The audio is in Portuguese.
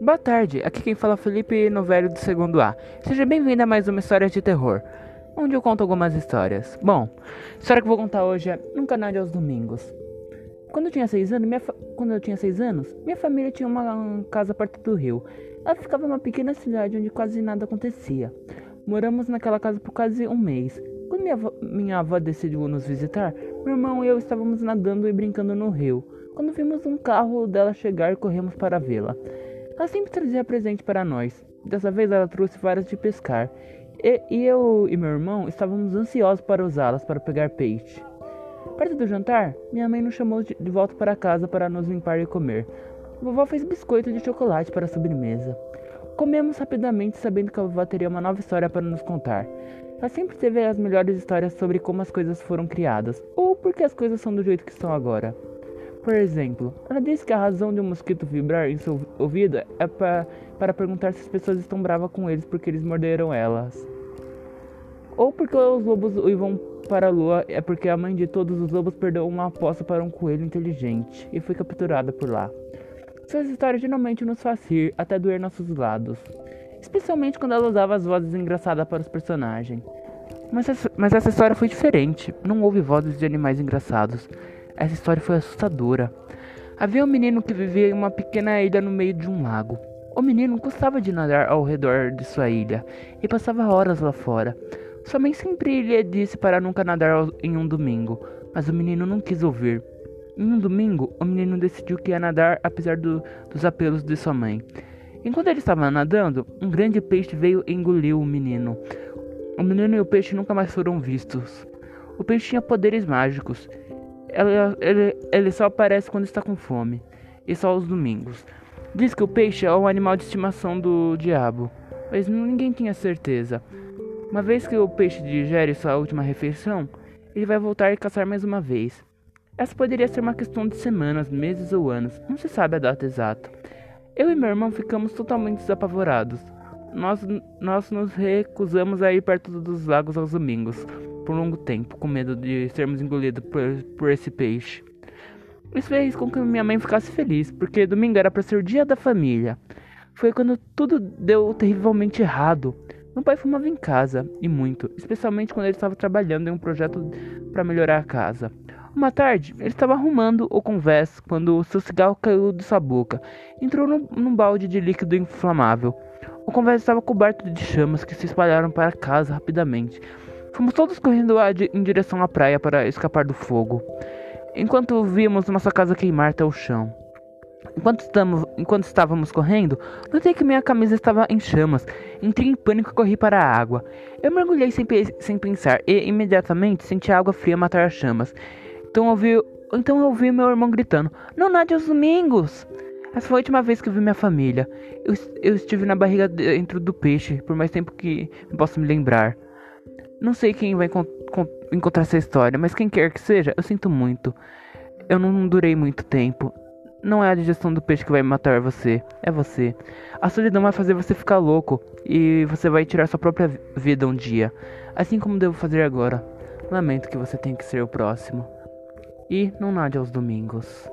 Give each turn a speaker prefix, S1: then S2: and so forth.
S1: Boa tarde, aqui quem fala é Felipe Novello do segundo A. Seja bem-vindo a mais uma história de terror, onde eu conto algumas histórias. Bom, a história que eu vou contar hoje é No Canal aos Domingos. Quando eu tinha seis anos, minha fa... quando eu tinha seis anos, minha família tinha uma casa perto do rio. Ela ficava em uma pequena cidade onde quase nada acontecia. Moramos naquela casa por quase um mês. Quando minha avó, minha avó decidiu nos visitar, meu irmão e eu estávamos nadando e brincando no rio. Quando vimos um carro dela chegar, corremos para vê-la. Ela sempre trazia presente para nós. Dessa vez ela trouxe varas de pescar. E, e eu e meu irmão estávamos ansiosos para usá-las para pegar peixe. Perto do jantar, minha mãe nos chamou de, de volta para casa para nos limpar e comer. Vovó fez biscoito de chocolate para a sobremesa. Comemos rapidamente, sabendo que a vovó teria uma nova história para nos contar. Ela sempre teve as melhores histórias sobre como as coisas foram criadas, ou porque as coisas são do jeito que estão agora. Por exemplo, ela disse que a razão de um mosquito vibrar em seu ouvido é pra, para perguntar se as pessoas estão bravas com eles porque eles morderam elas. Ou porque os lobos uivam para a lua é porque a mãe de todos os lobos perdeu uma aposta para um coelho inteligente e foi capturada por lá. Suas histórias geralmente nos faz rir até doer nossos lados, especialmente quando ela usava as vozes engraçadas para os personagens. Mas essa, mas essa história foi diferente, não houve vozes de animais engraçados. Essa história foi assustadora. Havia um menino que vivia em uma pequena ilha no meio de um lago. O menino gostava de nadar ao redor de sua ilha e passava horas lá fora. Sua mãe sempre lhe disse para nunca nadar em um domingo, mas o menino não quis ouvir. Em um domingo, o menino decidiu que ia nadar apesar do, dos apelos de sua mãe. Enquanto ele estava nadando, um grande peixe veio e engoliu o menino. O menino e o peixe nunca mais foram vistos. O peixe tinha poderes mágicos ela, ele, ele só aparece quando está com fome, e só aos domingos. Diz que o peixe é o animal de estimação do diabo, mas ninguém tinha certeza. Uma vez que o peixe digere sua última refeição, ele vai voltar e caçar mais uma vez. Essa poderia ser uma questão de semanas, meses ou anos, não se sabe a data exata. Eu e meu irmão ficamos totalmente desapavorados. Nós, nós nos recusamos a ir perto dos lagos aos domingos, por longo tempo, com medo de sermos engolidos por, por esse peixe. Isso fez com que minha mãe ficasse feliz, porque domingo era para ser o dia da família. Foi quando tudo deu terrivelmente errado. Meu pai fumava em casa, e muito, especialmente quando ele estava trabalhando em um projeto para melhorar a casa. Uma tarde, ele estava arrumando o convés quando seu cigarro caiu de sua boca. Entrou num, num balde de líquido inflamável. O convés estava coberto de chamas que se espalharam para casa rapidamente, Fomos todos correndo em direção à praia para escapar do fogo, enquanto vimos nossa casa queimar até o chão. Enquanto, estamos, enquanto estávamos correndo, notei que minha camisa estava em chamas. Entrei em pânico e corri para a água. Eu mergulhei sem, sem pensar e imediatamente senti a água fria matar as chamas. Então ouvi, então eu ouvi meu irmão gritando: Não nade aos domingos! Essa foi a última vez que eu vi minha família. Eu, eu estive na barriga dentro do peixe por mais tempo que posso me lembrar. Não sei quem vai encontrar essa história, mas quem quer que seja, eu sinto muito. Eu não durei muito tempo. Não é a digestão do peixe que vai matar você, é você. A solidão vai fazer você ficar louco e você vai tirar sua própria vida um dia, assim como devo fazer agora. Lamento que você tenha que ser o próximo. E não nade aos domingos.